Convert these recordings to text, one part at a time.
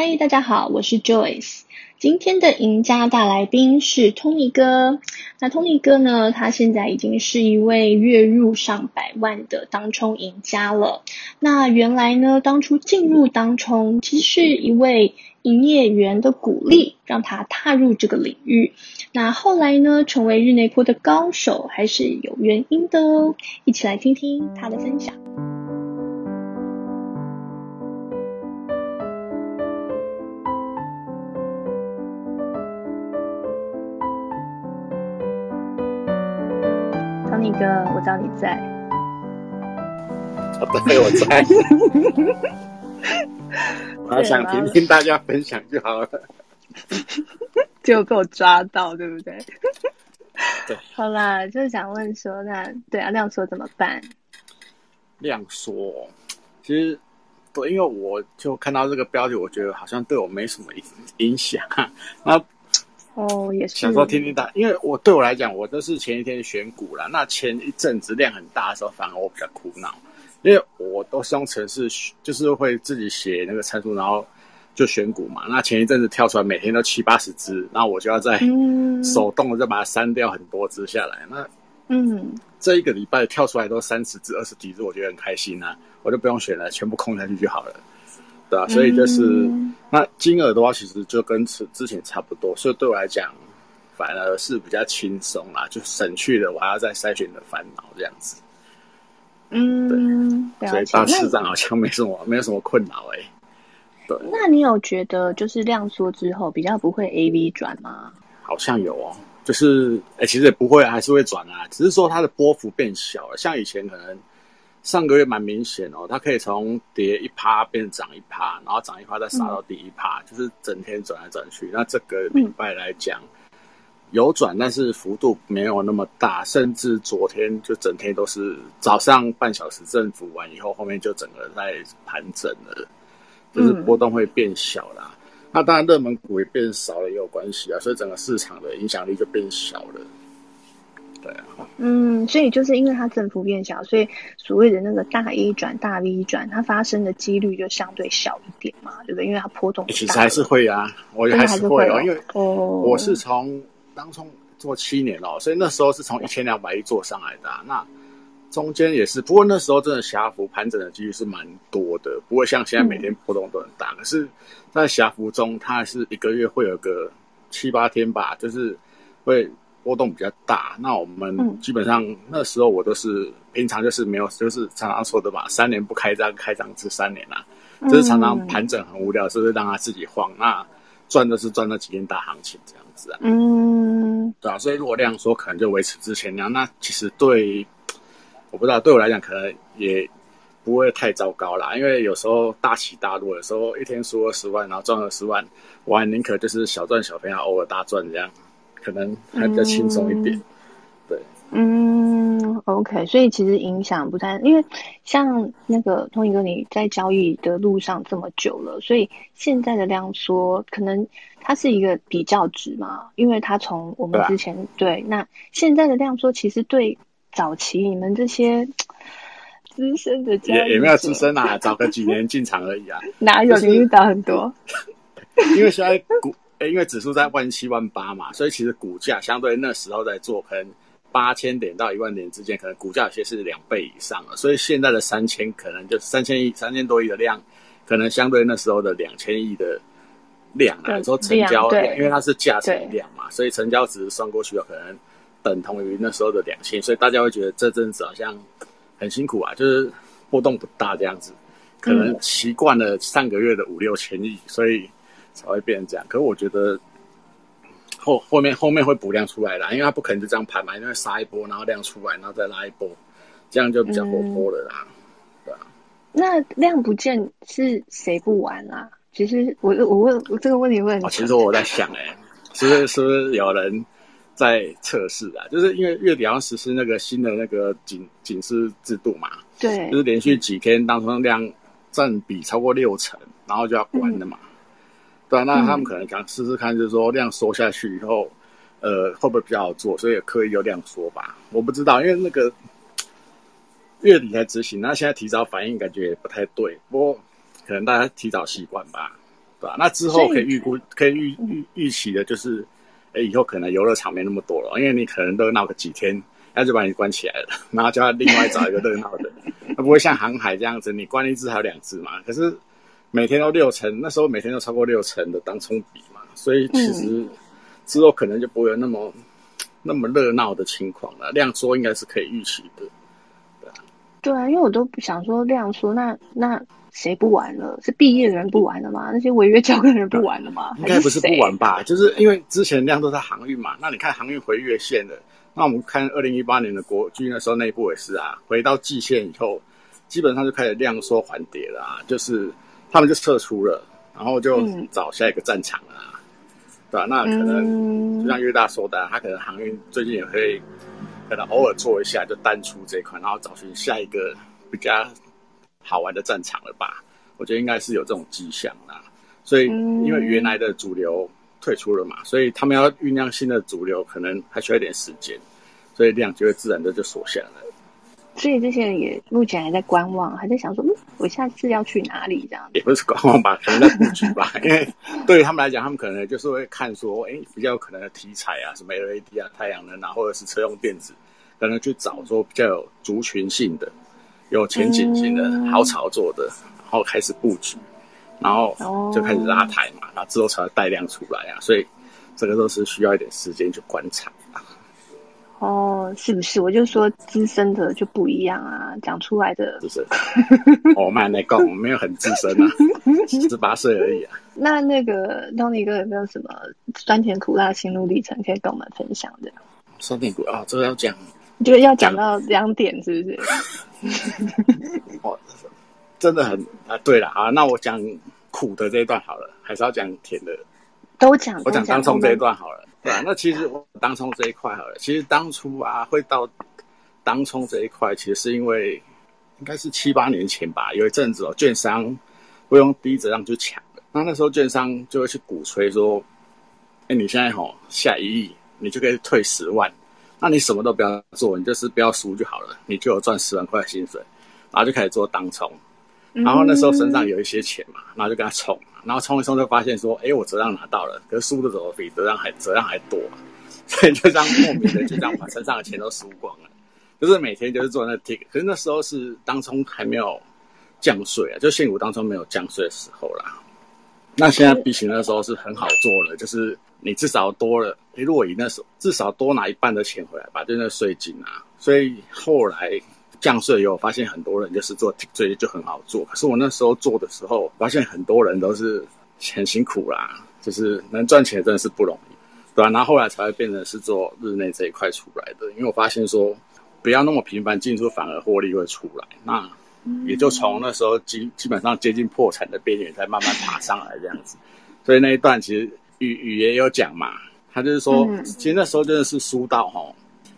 嗨大家好，我是 Joyce。今天的赢家大来宾是 Tony 哥。那 Tony 哥呢，他现在已经是一位月入上百万的当冲赢家了。那原来呢，当初进入当冲，其实是一位营业员的鼓励，让他踏入这个领域。那后来呢，成为日内波的高手，还是有原因的哦。一起来听听他的分享。Tony 哥，我知道你在。好的，我在。我还想听听大家分享就好了。就被我抓到，对不对？对。好啦，就是想问说，那对啊，亮说怎么办？亮说，其实对，因为我就看到这个标题，我觉得好像对我没什么影影响。那。哦，也是。想说听听大，因为我对我来讲，我都是前一天选股啦。那前一阵子量很大的时候，反而我比较苦恼，因为我都是用程式，就是会自己写那个参数，然后就选股嘛。那前一阵子跳出来，每天都七八十只，那我就要在手动的再把它删掉很多只下来。那嗯，这一个礼拜跳出来都三十只、二十几只，我觉得很开心啊，我就不用选了，全部空下去就好了。对啊，所以就是、嗯、那金额的话，其实就跟之之前差不多，所以对我来讲，反而是比较轻松啦，就省去了我还要再筛选的烦恼这样子。嗯，对，所以当市长好像没什么那 没有什么困扰哎、欸。对，那你有觉得就是量缩之后比较不会 A V 转吗？好像有哦，就是哎、欸，其实也不会，还是会转啊，只是说它的波幅变小了，像以前可能。上个月蛮明显哦，它可以从跌一趴变涨一趴，然后涨一趴再杀到第一趴，嗯、就是整天转来转去。那这个礼拜来讲，嗯、有转，但是幅度没有那么大，甚至昨天就整天都是早上半小时振幅完以后，后面就整个在盘整了，就是波动会变小啦。嗯、那当然热门股也变少了也有关系啊，所以整个市场的影响力就变小了。对啊，嗯，所以就是因为它振幅变小，所以所谓的那个大 A 转大 V 转，它发生的几率就相对小一点嘛，对不对？因为它波动其实还是会啊，我还是会哦，因为我是从当中做七年哦，所以那时候是从一千两百亿做上来的，啊，那中间也是，不过那时候真的狭幅盘整的几率是蛮多的，不会像现在每天波动都很大。嗯、可是，在狭幅中，它还是一个月会有个七八天吧，就是会。波动比较大，那我们基本上那时候我都是、嗯、平常就是没有，就是常常说的嘛，三年不开张，开张至三年啊，就是常常盘整很无聊，是不是让他自己晃？那赚的是赚那几天大行情这样子啊，嗯，对啊，所以如果量说可能就维持之前那样，那其实对我不知道对我来讲可能也不会太糟糕啦，因为有时候大起大落，有时候一天输二十万，然后赚二十万，我还宁可就是小赚小赔，偶尔大赚这样。可能还比较轻松一点，嗯、对，嗯，OK，所以其实影响不太，因为像那个 Tony 哥，你在交易的路上这么久了，所以现在的量缩可能它是一个比较值嘛，因为它从我们之前对，啊、对，那现在的量缩其实对早期你们这些资深的交易也也没有资深啊，早个几年进场而已啊，哪有你遇到很多？因为现在股。因为指数在万七万八嘛，所以其实股价相对那时候在做，可能八千点到一万点之间，可能股价有些是两倍以上了。所以现在的三千可能就三千亿、三千多亿的量，可能相对那时候的两千亿的量来说，成交量，因为它是价乘量嘛，所以成交值算过去有可能等同于那时候的两千，所以大家会觉得这阵子好像很辛苦啊，就是波动不大这样子，可能习惯了上个月的五六千亿，所以。才会变成这样，可是我觉得后后面后面会补量出来啦，因为它不可能就这样盘嘛，因为杀一波，然后量出来，然后再拉一波，这样就比较活泼了啦，嗯、对吧？那量不见是谁不玩啊？其实我我问我这个问题问、哦，其实我在想、欸，哎，是不是是不是有人在测试啊？就是因为月底要实施那个新的那个警警示制度嘛，对，就是连续几天当中量占比超过六成，然后就要关了嘛。嗯对啊，那他们可能想试试看，就是说量缩下去以后，呃，会不会比较好做？所以也刻意有量缩吧。我不知道，因为那个月底才执行，那现在提早反应感觉也不太对。不过可能大家提早习惯吧。对吧？那之后可以预估，可以预预预期的就是，哎，以后可能游乐场没那么多了，因为你可能都闹个几天，那就把你关起来了，然后就要另外找一个热闹的，那不会像航海这样子，你关一只还有两只嘛？可是每天都六成，那时候每天都超过六成的当冲比嘛，所以其实之后可能就不会有那么那么热闹的情况了，量缩应该是可以预期的。对啊，因为我都不想说量缩，那那谁不玩了？是毕业的人不玩了吗？那些违约交割的人不玩了吗？应该不是不玩吧？就是因为之前量都在航运嘛。那你看航运回月线的，那我们看二零一八年的国军那时候内部也是啊，回到季线以后，基本上就开始量缩缓跌了啊，就是他们就撤出了，然后就找下一个战场了啊，嗯、对吧、啊？那可能就像约大说的，他可能航运最近也会。可能偶尔做一下就单出这一块，然后找寻下一个比较好玩的战场了吧？我觉得应该是有这种迹象啦。所以因为原来的主流退出了嘛，所以他们要酝酿新的主流，可能还需要一点时间，所以量就会自然的就缩下来。所以这些人也目前还在观望，还在想说，嗯，我下次要去哪里这样？也不是观望吧，可能在布局吧。因为对于他们来讲，他们可能就是会看说，哎，比较有可能的题材啊，什么 LED 啊、太阳能啊，或者是车用电子，可能去找说比较有族群性的、有前景性的、嗯、好炒作的，然后开始布局，然后就开始拉抬嘛，然后之后才会带量出来啊。所以这个都是需要一点时间去观察。哦，是不是？我就说资深的就不一样啊，讲出来的。资深。哦，蛮内功，没有很资深啊，十八岁而已啊。那那个 Tony 哥有没有什么酸甜苦辣心路历程可以跟我们分享的？酸甜苦辣，这个要讲，就要讲到两点，是不是？哦，真的很啊。对了啊，那我讲苦的这一段好了，还是要讲甜的？都讲。我讲当冲这一段好了。对啊，那其实我当冲这一块好了，其实当初啊会到当冲这一块，其实是因为应该是七八年前吧，有一阵子哦，券商会用低折让去抢了，那那时候券商就会去鼓吹说，哎，你现在吼下一亿，你就可以退十万，那你什么都不要做，你就是不要输就好了，你就有赚十万块的薪水，然后就开始做当冲，然后那时候身上有一些钱嘛，然后就跟他冲。然后冲一冲就发现说，哎，我折让拿到了，可是输的怎么比折让还折让还多？所以就这样莫名的就这样把身上的钱都输光了。就是每天就是做那 tick，可是那时候是当冲还没有降税啊，就现股当冲没有降税的时候啦。那现在比起那时候是很好做了，就是你至少多了，你如果以那时候至少多拿一半的钱回来吧，就那税金啊。所以后来。降税以后，发现很多人就是做这些就很好做。可是我那时候做的时候，发现很多人都是很辛苦啦，就是能赚钱真的是不容易，对吧？然后后来才会变成是做日内这一块出来的。因为我发现说，不要那么频繁进出，反而获利会出来。那也就从那时候基基本上接近破产的边缘，才慢慢爬上来这样子。所以那一段其实雨雨也有讲嘛，他就是说，其实那时候真的是输到齁，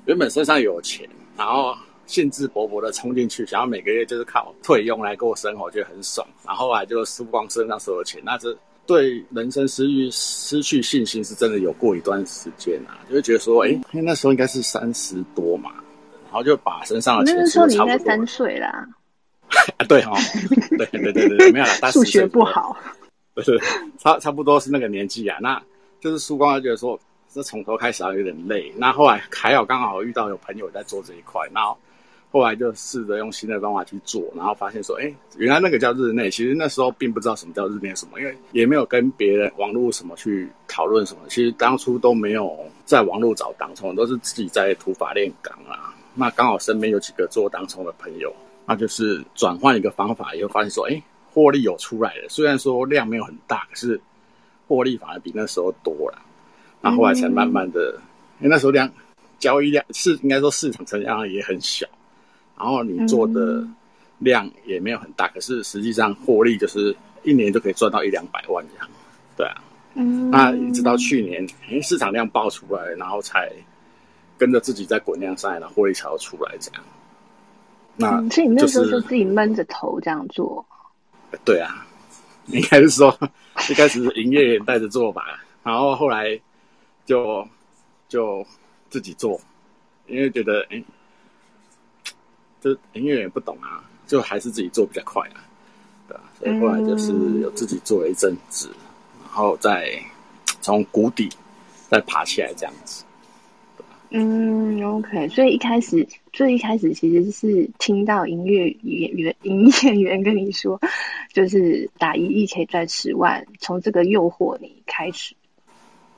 原本身上有钱，然后。兴致勃勃的冲进去，想要每个月就是靠退用来过生活，觉得很爽。然后后来就输光身上所有钱，那这对人生失去失去信心，是真的有过一段时间啊，就会觉得说，哎、欸，因为那时候应该是三十多嘛，然后就把身上的钱输的差不多。那时候你应该三岁啦。啊，对哈，对对对对，没有啦，数学不好。不是，差差不多是那个年纪啊，那就是输光了，觉得说这从头开始啊有点累。那后来还好，刚好遇到有朋友在做这一块，然后。后来就试着用新的方法去做，然后发现说，哎，原来那个叫日内。其实那时候并不知道什么叫日内什么，因为也没有跟别人网络什么去讨论什么。其实当初都没有在网络找当冲，都是自己在土法炼钢啊。那刚好身边有几个做当冲的朋友，那就是转换一个方法以后，发现说，哎，获利有出来了。虽然说量没有很大，可是获利反而比那时候多了。那后来才慢慢的，因为那时候量交易量是应该说市场成交量也很小。然后你做的量也没有很大，嗯、可是实际上获利就是一年就可以赚到一两百万这样，对啊，嗯，那一直到去年，因为市场量爆出来，然后才跟着自己在滚量上来，然后获利才要出来这样。那、嗯、所以你那时候就自己闷着头这样做？对啊，应该是说 一开始是营业员带着做吧，然后后来就就自己做，因为觉得哎。诶就营业员也不懂啊，就还是自己做比较快啊，对啊，所以后来就是有自己做了一阵子，然后再从谷底再爬起来这样子。嗯，OK，所以一开始最一开始其实是听到营业员营业员跟你说，就是打一亿可以赚十万，从这个诱惑你开始。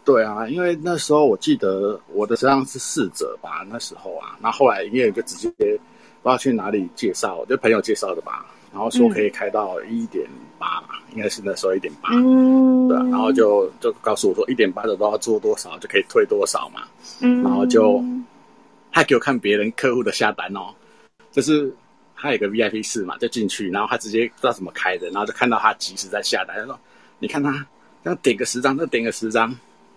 对啊，因为那时候我记得我的实际上是四折吧，那时候啊，那后，后来营业员就直接不知道去哪里介绍，就朋友介绍的吧，然后说可以开到一点八嘛，应该是那时候一点八，嗯，对啊，然后就就告诉我说一点八的都要做多少就可以退多少嘛。嗯，然后就他给我看别人客户的下单哦，就是他有个 VIP 室嘛，就进去，然后他直接不知道怎么开的，然后就看到他及时在下单，他说：“你看他，要点个十张，那点个十张，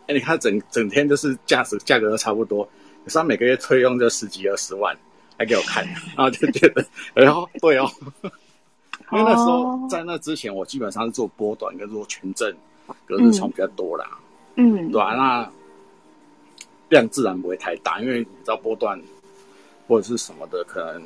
哎，你看整整天就是价值价格都差不多，可是他每个月退佣就十几二十万，还给我看，然后就觉得，然后对哦，因为那时候在那之前，我基本上是做波段跟做权证，隔日冲比较多啦，嗯，对啊，那。量自然不会太大，因为你知道波段或者是什么的，可能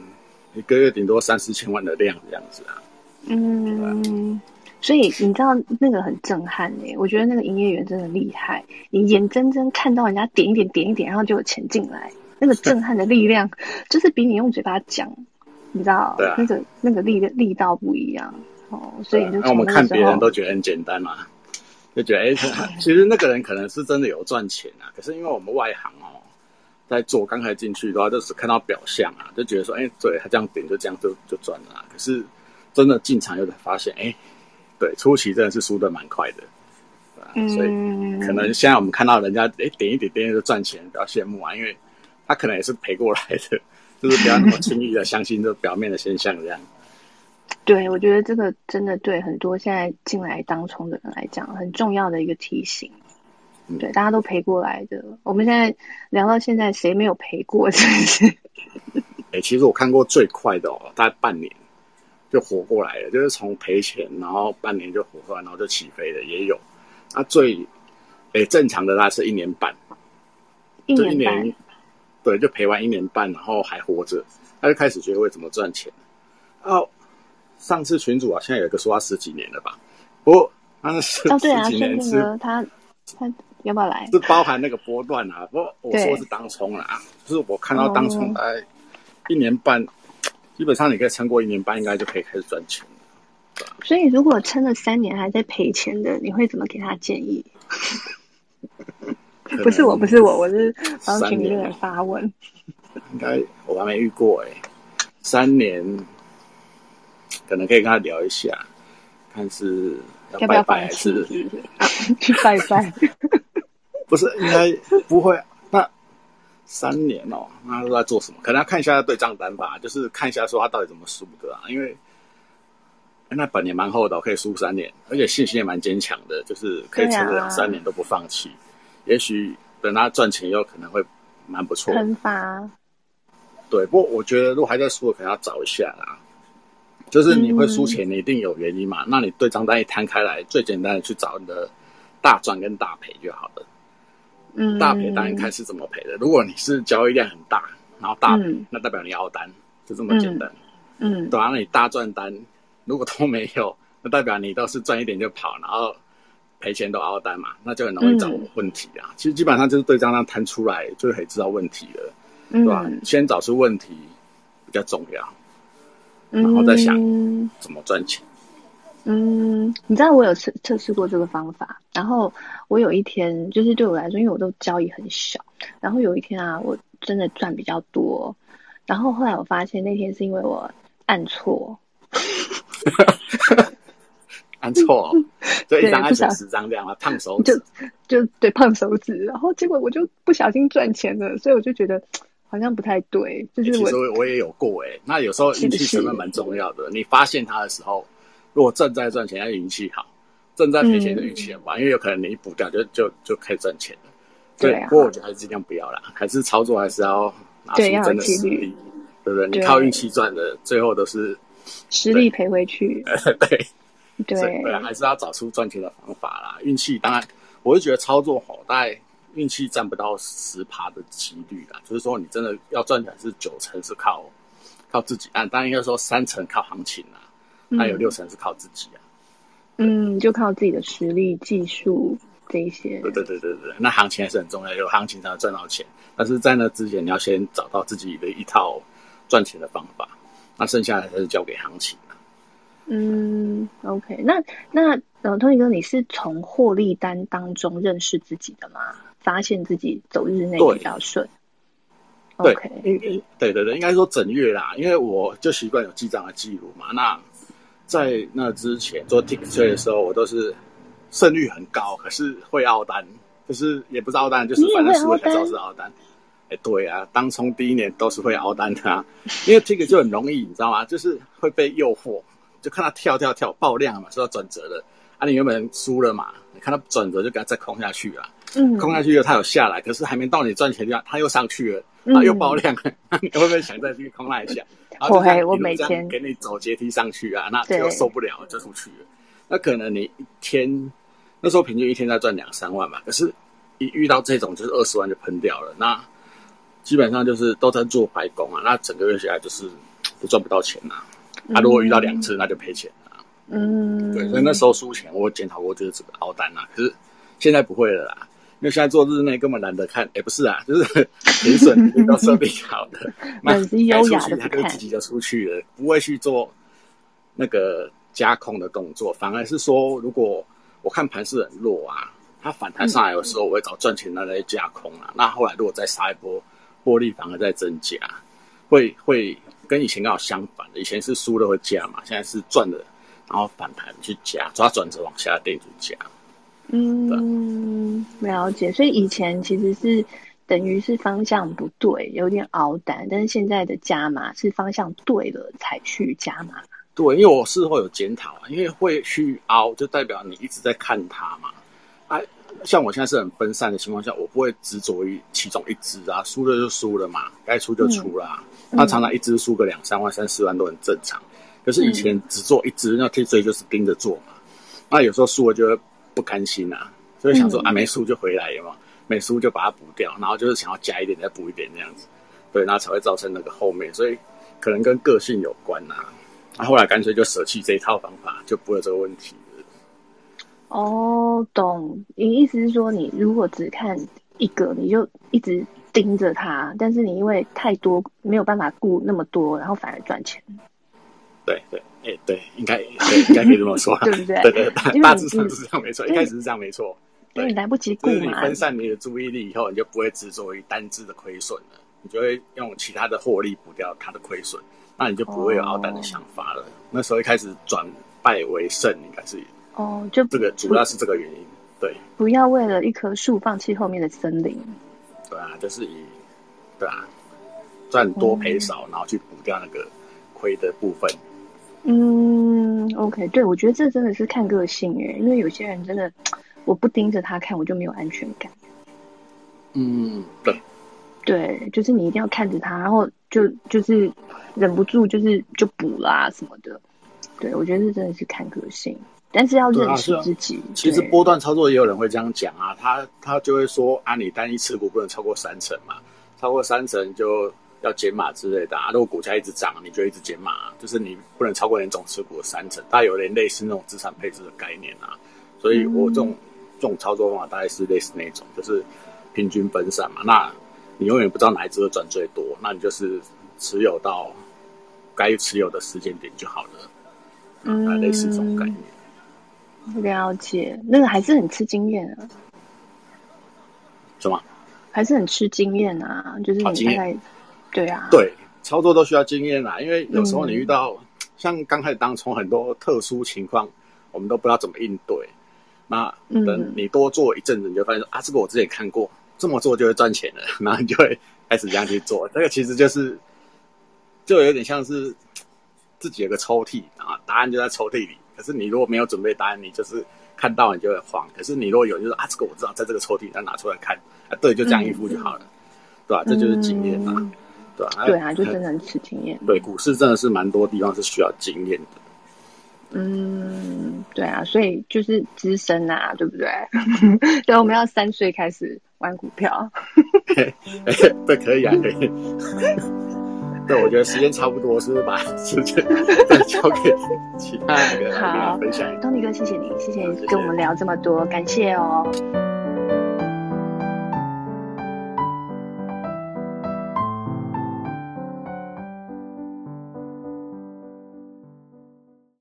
一个月顶多三四千万的量这样子啊。嗯，所以你知道那个很震撼诶、欸，我觉得那个营业员真的厉害，你眼睁睁看到人家点一点点一点，然后就有钱进来，那个震撼的力量就是比你用嘴巴讲，你知道，啊、那个那个力力道不一样哦。所以就那、啊、我们看别人都觉得很简单嘛。就觉得哎，其实那个人可能是真的有赚钱啊，可是因为我们外行哦，在做刚开始进去的话，就只看到表象啊，就觉得说哎，对他这样点就这样就就赚了啊。可是真的进场又才发现，哎，对，初期真的是输的蛮快的，所以可能现在我们看到人家哎点一点点就赚钱，比较羡慕啊，因为他可能也是赔过来的，就是不要那么轻易的相信这表面的现象这样。对，我觉得这个真的对很多现在进来当冲的人来讲很重要的一个提醒。对，大家都赔过来的。我们现在聊到现在，谁没有赔过？是不是？哎、欸，其实我看过最快的哦，大概半年就活过来了，就是从赔钱，然后半年就活过来，然后就起飞的也有。那最哎、欸、正常的那是一年半，一年半，一年，对，就赔完一年半，然后还活着，他就开始学会怎么赚钱。哦。上次群主啊，现在有一个说他十几年了吧？不过他是十几年是，哦啊、他他要不要来？是包含那个波段啊。不过我说是当冲啦，啊就是我看到当冲哎，一年半，哦、基本上你可以撑过一年半，应该就可以开始赚钱了。所以如果撑了三年还在赔钱的，你会怎么给他建议？能不是我，不是我，我是帮群里面发问。应该我还没遇过哎、欸，三年。可能可以跟他聊一下，看是要拜拜还是 去拜拜？不是，应该不会。那三年哦，那他都在做什么？可能要看一下他对账单吧，就是看一下说他到底怎么输的啊。因为那本也蛮厚的，可以输三年，而且信心也蛮坚强的，就是可以撑个两三年都不放弃。啊、也许等他赚钱以后，可能会蛮不错。喷发。对，不过我觉得如果还在输的，可能要找一下啦。就是你会输钱，你一定有原因嘛？嗯、那你对账单一摊开来，最简单的去找你的大赚跟大赔就好了。嗯，大赔单一看是怎么赔的。如果你是交易量很大，然后大赔，嗯、那代表你凹单，就这么简单。嗯，嗯对啊，那你大赚单如果都没有，那代表你都是赚一点就跑，然后赔钱都凹单嘛，那就很容易找问题啊。嗯、其实基本上就是对账单摊出来就可以知道问题了，对吧？先找出问题比较重要。然后再想怎么赚钱。嗯，嗯，你知道我有测测试过这个方法。然后我有一天，就是对我来说，因为我都交易很小。然后有一天啊，我真的赚比较多。然后后来我发现那天是因为我按错，按错，所以一张按成十张这样啊，胖手指，就就对胖手指。然后结果我就不小心赚钱了，所以我就觉得。好像不太对，就是我，其实我也有过哎。那有时候运气成分蛮重要的。是是你发现它的时候，如果正在赚钱，要运气好；正在赔钱的运气很好，嗯、因为有可能你一补掉就就就可以赚钱了。对，啊、不过我觉得还是尽量不要啦，还是操作还是要拿出真的实力，对不对？你靠运气赚的，最后都是实力赔回去。对对对，还是要找出赚钱的方法啦。运气当然，我就觉得操作好，大概。运气占不到十趴的几率啦，就是说你真的要赚钱是九成是靠靠自己按，当然应该说三成靠行情啦，还有六成是靠自己啊。嗯，就靠自己的实力、技术这一些。对对对对对，那行情还是很重要，有行情才能赚到钱。但是在那之前，你要先找到自己的一套赚钱的方法，那剩下的还是交给行情。嗯，OK，那那呃，Tony 哥，你是从获利单当中认识自己的吗？发现自己走日内比较顺。对，okay. 对，对对对，应该说整月啦，因为我就习惯有记账的记录嘛。那在那之前做 tick trade 的时候，我都是胜率很高，可是会凹单，就是也不是凹单，就是反正输了才知道是凹单。哎，对啊，当冲第一年都是会凹单的啊，因为 tick 就很容易，你知道吗？就是会被诱惑，就看它跳跳跳爆量嘛，说要转折了啊，你原本输了嘛，你看它转折就给它再空下去了。嗯，空下去以后，它有下来，可是还没到你赚钱的地方，它又上去了，它又爆量，你会不会想再去空那一下？我还我每天给你走阶梯上去啊，那就受不了，就出去了。那可能你一天那时候平均一天在赚两三万吧，可是一遇到这种就是二十万就喷掉了，那基本上就是都在做白工啊，那整个月下来就是都赚不到钱呐、啊。啊，如果遇到两次，那就赔钱了。嗯，对，所以那时候输钱，我检讨过就是这个凹单啊，可是现在不会了啦。因为现在做日内根本懒得看，哎、欸，不是啊，就是 停损都设定好的，那很优雅的他就自己就出去了，不会去做那个加空的动作，反而是说，如果我看盘势很弱啊，它反弹上来的时候，我会找赚钱的来加空啊、嗯。那后来如果再杀一波，获利反而在增加，会会跟以前刚好相反的，以前是输了会加嘛，现在是赚的，然后反弹去加，抓转折往下垫住加。嗯，了解。所以以前其实是等于是方向不对，有点熬单，但是现在的加码是方向对了才去加码。对，因为我事后有检讨，因为会去熬，就代表你一直在看它嘛。哎、啊，像我现在是很分散的情况下，我不会执着于其中一只啊，输了就输了嘛，该出就出啦。常常一支输个两三万、三四万都很正常。可是以前只做一支，那贴水就是盯着做嘛。那有时候输了就会。不甘心啊，所以想说、嗯、啊，没输就回来嘛，没输就把它补掉，然后就是想要加一点再补一点这样子，对，那才会造成那个后面，所以可能跟个性有关呐、啊。那、啊、后来干脆就舍弃这一套方法，就不会有这个问题了。哦，懂。你意思是说，你如果只看一个，你就一直盯着它，但是你因为太多没有办法顾那么多，然后反而赚钱。对对。哎、欸，对，应该对，应该可以这么说，对不对？对 对，大大致上是这样，没错。一开始是这样，没错。因为你来不及顾嘛。就是你分散你的注意力以后，你就不会执着于单只的亏损了，你就会用其他的获利补掉它的亏损，那你就不会有凹单的想法了。哦、那时候一开始转败为胜，应该是哦，就这个主要是这个原因。对，不要为了一棵树放弃后面的森林。对啊，就是以对啊，赚多赔少，然后去补掉那个亏的部分。嗯，OK，对，我觉得这真的是看个性诶，因为有些人真的，我不盯着他看，我就没有安全感。嗯，对，对，就是你一定要看着他，然后就就是忍不住就是就补啦、啊、什么的。对，我觉得这真的是看个性，但是要认识自己。啊啊、其实波段操作也有人会这样讲啊，他他就会说啊，你单一持股不能超过三成嘛，超过三成就。要减码之类的啊，如果股价一直涨，你就一直减码，就是你不能超过你总持股的三成，大概有点类似那种资产配置的概念啊。所以我这种、嗯、这种操作方法大概是类似那种，就是平均分散嘛。那你永远不知道哪一只会赚最多，那你就是持有到该持有的时间点就好了。嗯，类似这种概念。了解，那个还是很吃经验啊。什么？还是很吃经验啊，就是你大概。对啊，对，操作都需要经验啦，因为有时候你遇到、嗯、像刚开始当中很多特殊情况，我们都不知道怎么应对。那等你多做一阵子，你就发现说、嗯、啊，这个我之前看过，这么做就会赚钱了，然后你就会开始这样去做。这个其实就是，就有点像是自己有个抽屉啊，答案就在抽屉里。可是你如果没有准备答案，你就是看到你就会慌。可是你如果有，就是啊，这个我知道，在这个抽屉，再拿出来看，啊，对，就这样应付就好了，嗯、对吧、啊？这就是经验嘛。嗯对啊，对啊，就真的很吃经验。对，股市真的是蛮多地方是需要经验的。嗯，对啊，所以就是资深啊，对不对？对，我们要三岁开始玩股票。对，可以啊，可以。对，我觉得时间差不多，是不是把时间再交给其他那个来分享？好，Tony 哥，谢谢你，谢谢你跟我们聊这么多，感谢哦。